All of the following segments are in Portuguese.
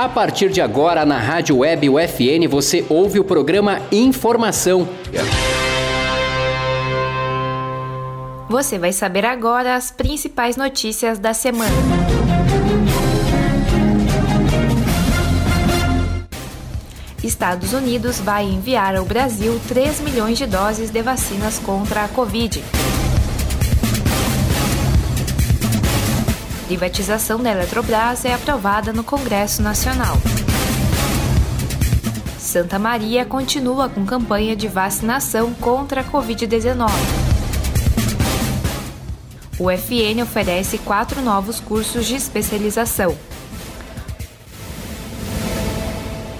A partir de agora, na Rádio Web UFN, você ouve o programa Informação. Você vai saber agora as principais notícias da semana. Estados Unidos vai enviar ao Brasil 3 milhões de doses de vacinas contra a Covid. Privatização da Eletrobras é aprovada no Congresso Nacional. Santa Maria continua com campanha de vacinação contra a Covid-19. O FN oferece quatro novos cursos de especialização.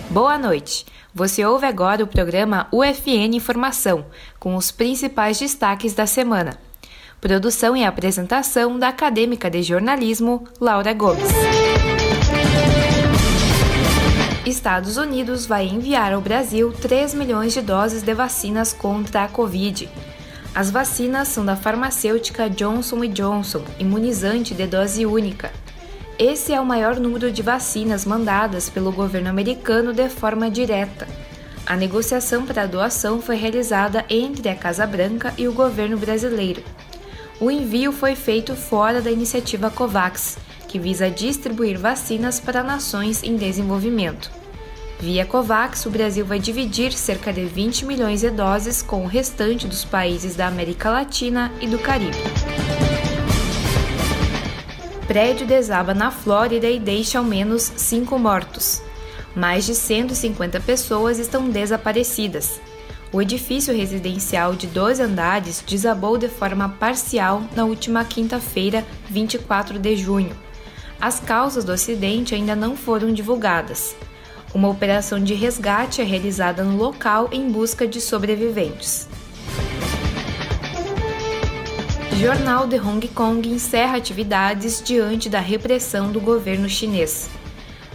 Boa noite. Você ouve agora o programa UFN Informação, com os principais destaques da semana. Produção e apresentação da acadêmica de jornalismo Laura Gomes. Estados Unidos vai enviar ao Brasil 3 milhões de doses de vacinas contra a Covid. As vacinas são da farmacêutica Johnson Johnson, imunizante de dose única. Esse é o maior número de vacinas mandadas pelo governo americano de forma direta. A negociação para a doação foi realizada entre a Casa Branca e o governo brasileiro. O envio foi feito fora da iniciativa COVAX, que visa distribuir vacinas para nações em desenvolvimento. Via COVAX, o Brasil vai dividir cerca de 20 milhões de doses com o restante dos países da América Latina e do Caribe. Prédio desaba na Flórida e deixa ao menos cinco mortos. Mais de 150 pessoas estão desaparecidas. O edifício residencial de dois andares desabou de forma parcial na última quinta-feira, 24 de junho. As causas do acidente ainda não foram divulgadas. Uma operação de resgate é realizada no local em busca de sobreviventes. Jornal de Hong Kong encerra atividades diante da repressão do governo chinês.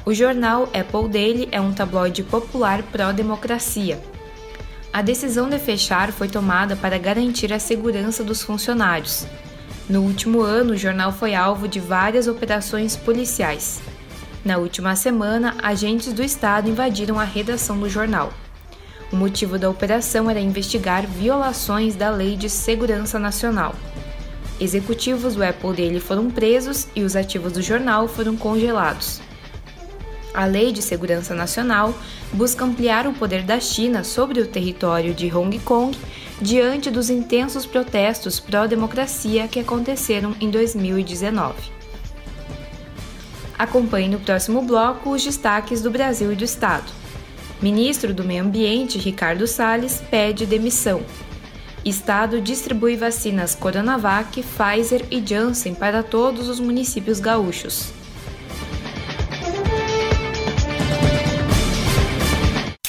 O jornal Apple Daily é um tabloide popular pró-democracia a decisão de fechar foi tomada para garantir a segurança dos funcionários. No último ano, o jornal foi alvo de várias operações policiais. Na última semana, agentes do Estado invadiram a redação do jornal. O motivo da operação era investigar violações da Lei de Segurança Nacional. Executivos do Apple dele foram presos e os ativos do jornal foram congelados. A Lei de Segurança Nacional busca ampliar o poder da China sobre o território de Hong Kong diante dos intensos protestos pró-democracia que aconteceram em 2019. Acompanhe no próximo bloco os destaques do Brasil e do Estado. Ministro do Meio Ambiente, Ricardo Salles, pede demissão. Estado distribui vacinas Coronavac, Pfizer e Janssen para todos os municípios gaúchos.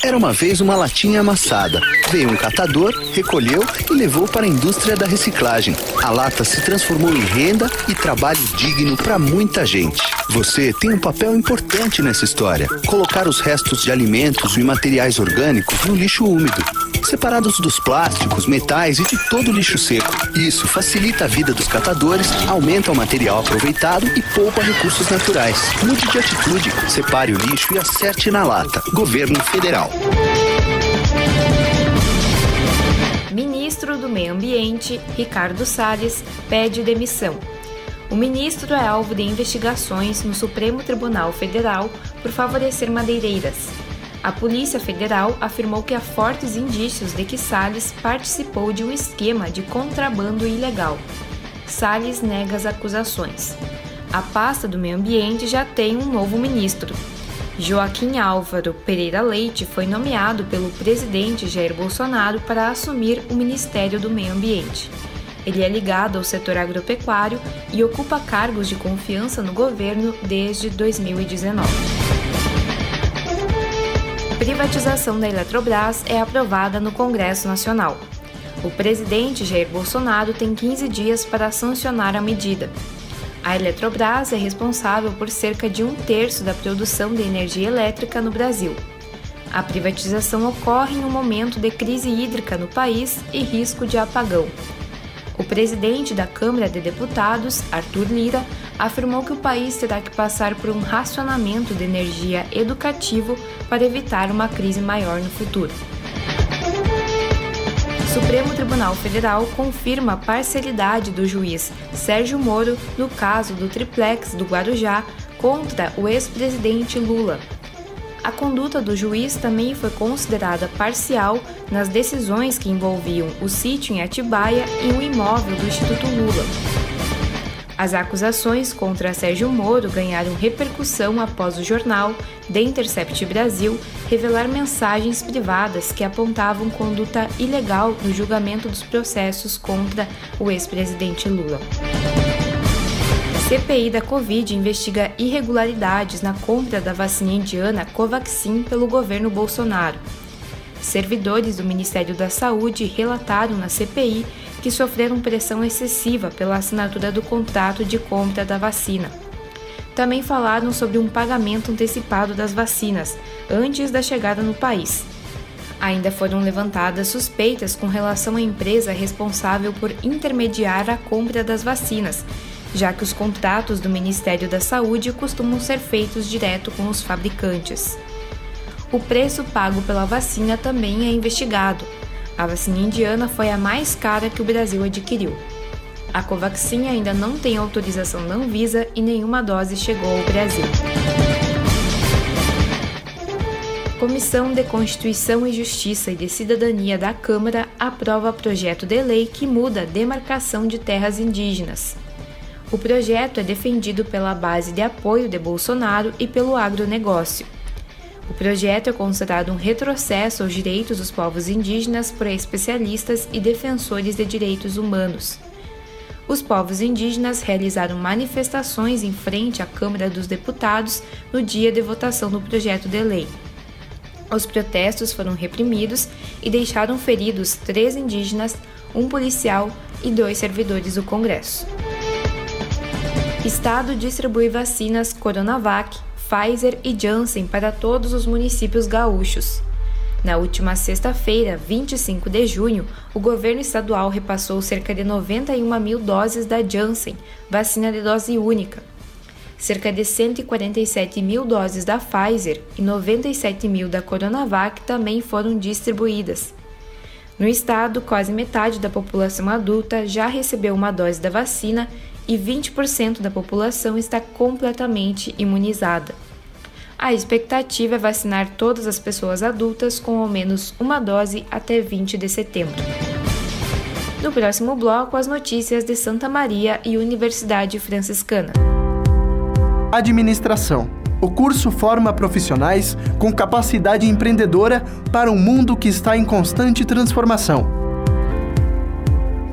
Era uma vez uma latinha amassada. Veio um catador, recolheu e levou para a indústria da reciclagem. A lata se transformou em renda e trabalho digno para muita gente. Você tem um papel importante nessa história: colocar os restos de alimentos e materiais orgânicos no lixo úmido separados dos plásticos, metais e de todo lixo seco. Isso facilita a vida dos catadores, aumenta o material aproveitado e poupa recursos naturais. Mude de atitude, separe o lixo e acerte na lata. Governo Federal. Ministro do Meio Ambiente, Ricardo Salles, pede demissão. O ministro é alvo de investigações no Supremo Tribunal Federal por favorecer madeireiras. A Polícia Federal afirmou que há fortes indícios de que Salles participou de um esquema de contrabando ilegal. Salles nega as acusações. A pasta do meio ambiente já tem um novo ministro. Joaquim Álvaro Pereira Leite foi nomeado pelo presidente Jair Bolsonaro para assumir o Ministério do Meio Ambiente. Ele é ligado ao setor agropecuário e ocupa cargos de confiança no governo desde 2019 privatização da Eletrobras é aprovada no Congresso Nacional. O presidente Jair Bolsonaro tem 15 dias para sancionar a medida. A Eletrobras é responsável por cerca de um terço da produção de energia elétrica no Brasil. A privatização ocorre em um momento de crise hídrica no país e risco de apagão. O presidente da Câmara de Deputados, Arthur Lira, afirmou que o país terá que passar por um racionamento de energia educativo para evitar uma crise maior no futuro. O Supremo Tribunal Federal confirma a parcialidade do juiz Sérgio Moro no caso do triplex do Guarujá contra o ex-presidente Lula. A conduta do juiz também foi considerada parcial nas decisões que envolviam o sítio em Atibaia e o imóvel do Instituto Lula. As acusações contra Sérgio Moro ganharam repercussão após o jornal The Intercept Brasil revelar mensagens privadas que apontavam conduta ilegal no julgamento dos processos contra o ex-presidente Lula. CPI da Covid investiga irregularidades na compra da vacina indiana Covaxin pelo governo Bolsonaro. Servidores do Ministério da Saúde relataram na CPI que sofreram pressão excessiva pela assinatura do contrato de compra da vacina. Também falaram sobre um pagamento antecipado das vacinas antes da chegada no país. Ainda foram levantadas suspeitas com relação à empresa responsável por intermediar a compra das vacinas, já que os contratos do Ministério da Saúde costumam ser feitos direto com os fabricantes. O preço pago pela vacina também é investigado, a vacina indiana foi a mais cara que o Brasil adquiriu. A Covaxin ainda não tem autorização da Anvisa e nenhuma dose chegou ao Brasil. Comissão de Constituição e Justiça e de Cidadania da Câmara aprova projeto de lei que muda a demarcação de terras indígenas. O projeto é defendido pela base de apoio de Bolsonaro e pelo agronegócio. O projeto é considerado um retrocesso aos direitos dos povos indígenas por especialistas e defensores de direitos humanos. Os povos indígenas realizaram manifestações em frente à Câmara dos Deputados no dia de votação do projeto de lei. Os protestos foram reprimidos e deixaram feridos três indígenas, um policial e dois servidores do Congresso. Estado distribui vacinas Coronavac Pfizer e Janssen para todos os municípios gaúchos. Na última sexta-feira, 25 de junho, o governo estadual repassou cerca de 91 mil doses da Janssen, vacina de dose única. Cerca de 147 mil doses da Pfizer e 97 mil da Coronavac também foram distribuídas. No estado, quase metade da população adulta já recebeu uma dose da vacina e 20% da população está completamente imunizada. A expectativa é vacinar todas as pessoas adultas com ao menos uma dose até 20 de setembro. No próximo bloco, as notícias de Santa Maria e Universidade Franciscana. Administração. O curso forma profissionais com capacidade empreendedora para um mundo que está em constante transformação.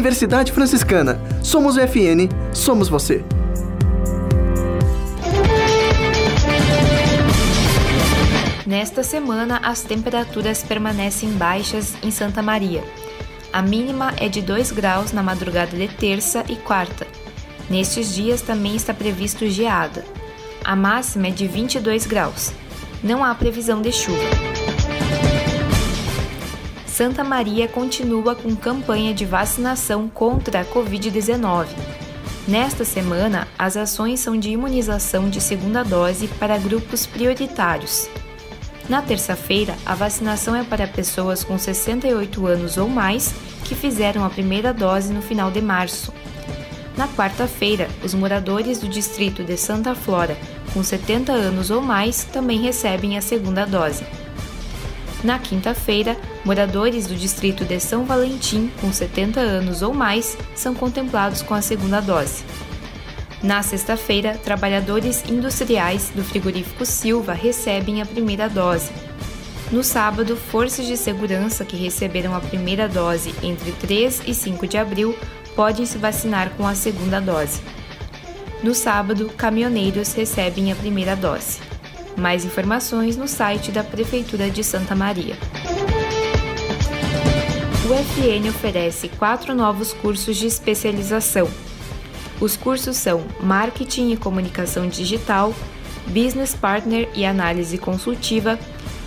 Universidade Franciscana. Somos o FN, somos você. Nesta semana, as temperaturas permanecem baixas em Santa Maria. A mínima é de 2 graus na madrugada de terça e quarta. Nestes dias também está previsto geada. A máxima é de 22 graus. Não há previsão de chuva. Santa Maria continua com campanha de vacinação contra a Covid-19. Nesta semana, as ações são de imunização de segunda dose para grupos prioritários. Na terça-feira, a vacinação é para pessoas com 68 anos ou mais que fizeram a primeira dose no final de março. Na quarta-feira, os moradores do distrito de Santa Flora, com 70 anos ou mais também recebem a segunda dose. Na quinta-feira, moradores do distrito de São Valentim com 70 anos ou mais são contemplados com a segunda dose. Na sexta-feira, trabalhadores industriais do frigorífico Silva recebem a primeira dose. No sábado, forças de segurança que receberam a primeira dose entre 3 e 5 de abril podem se vacinar com a segunda dose. No sábado, caminhoneiros recebem a primeira dose. Mais informações no site da Prefeitura de Santa Maria. O FN oferece quatro novos cursos de especialização. Os cursos são Marketing e Comunicação Digital, Business Partner e Análise Consultiva,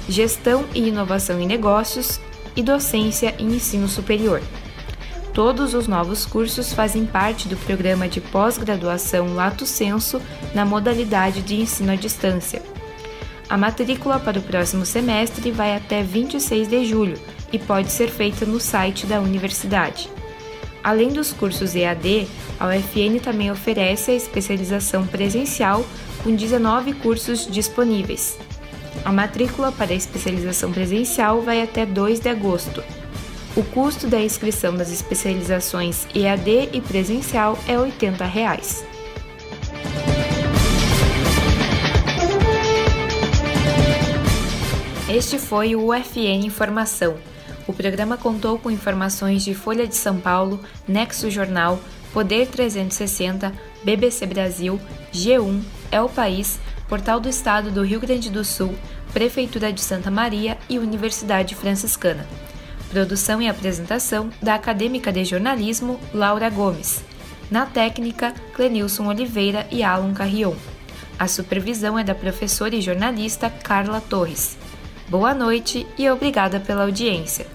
Gestão e Inovação em Negócios e Docência em Ensino Superior. Todos os novos cursos fazem parte do programa de pós-graduação Lato Senso na modalidade de ensino à distância. A matrícula para o próximo semestre vai até 26 de julho e pode ser feita no site da universidade. Além dos cursos EAD, a UFN também oferece a especialização presencial com 19 cursos disponíveis. A matrícula para a especialização presencial vai até 2 de agosto. O custo da inscrição das especializações EAD e presencial é 80 reais. Este foi o UFN Informação. O programa contou com informações de Folha de São Paulo, Nexo Jornal, Poder 360, BBC Brasil, G1, É o País, Portal do Estado do Rio Grande do Sul, Prefeitura de Santa Maria e Universidade Franciscana. Produção e apresentação da acadêmica de jornalismo Laura Gomes. Na técnica, Clenilson Oliveira e Alan Carrion. A supervisão é da professora e jornalista Carla Torres. Boa noite e obrigada pela audiência.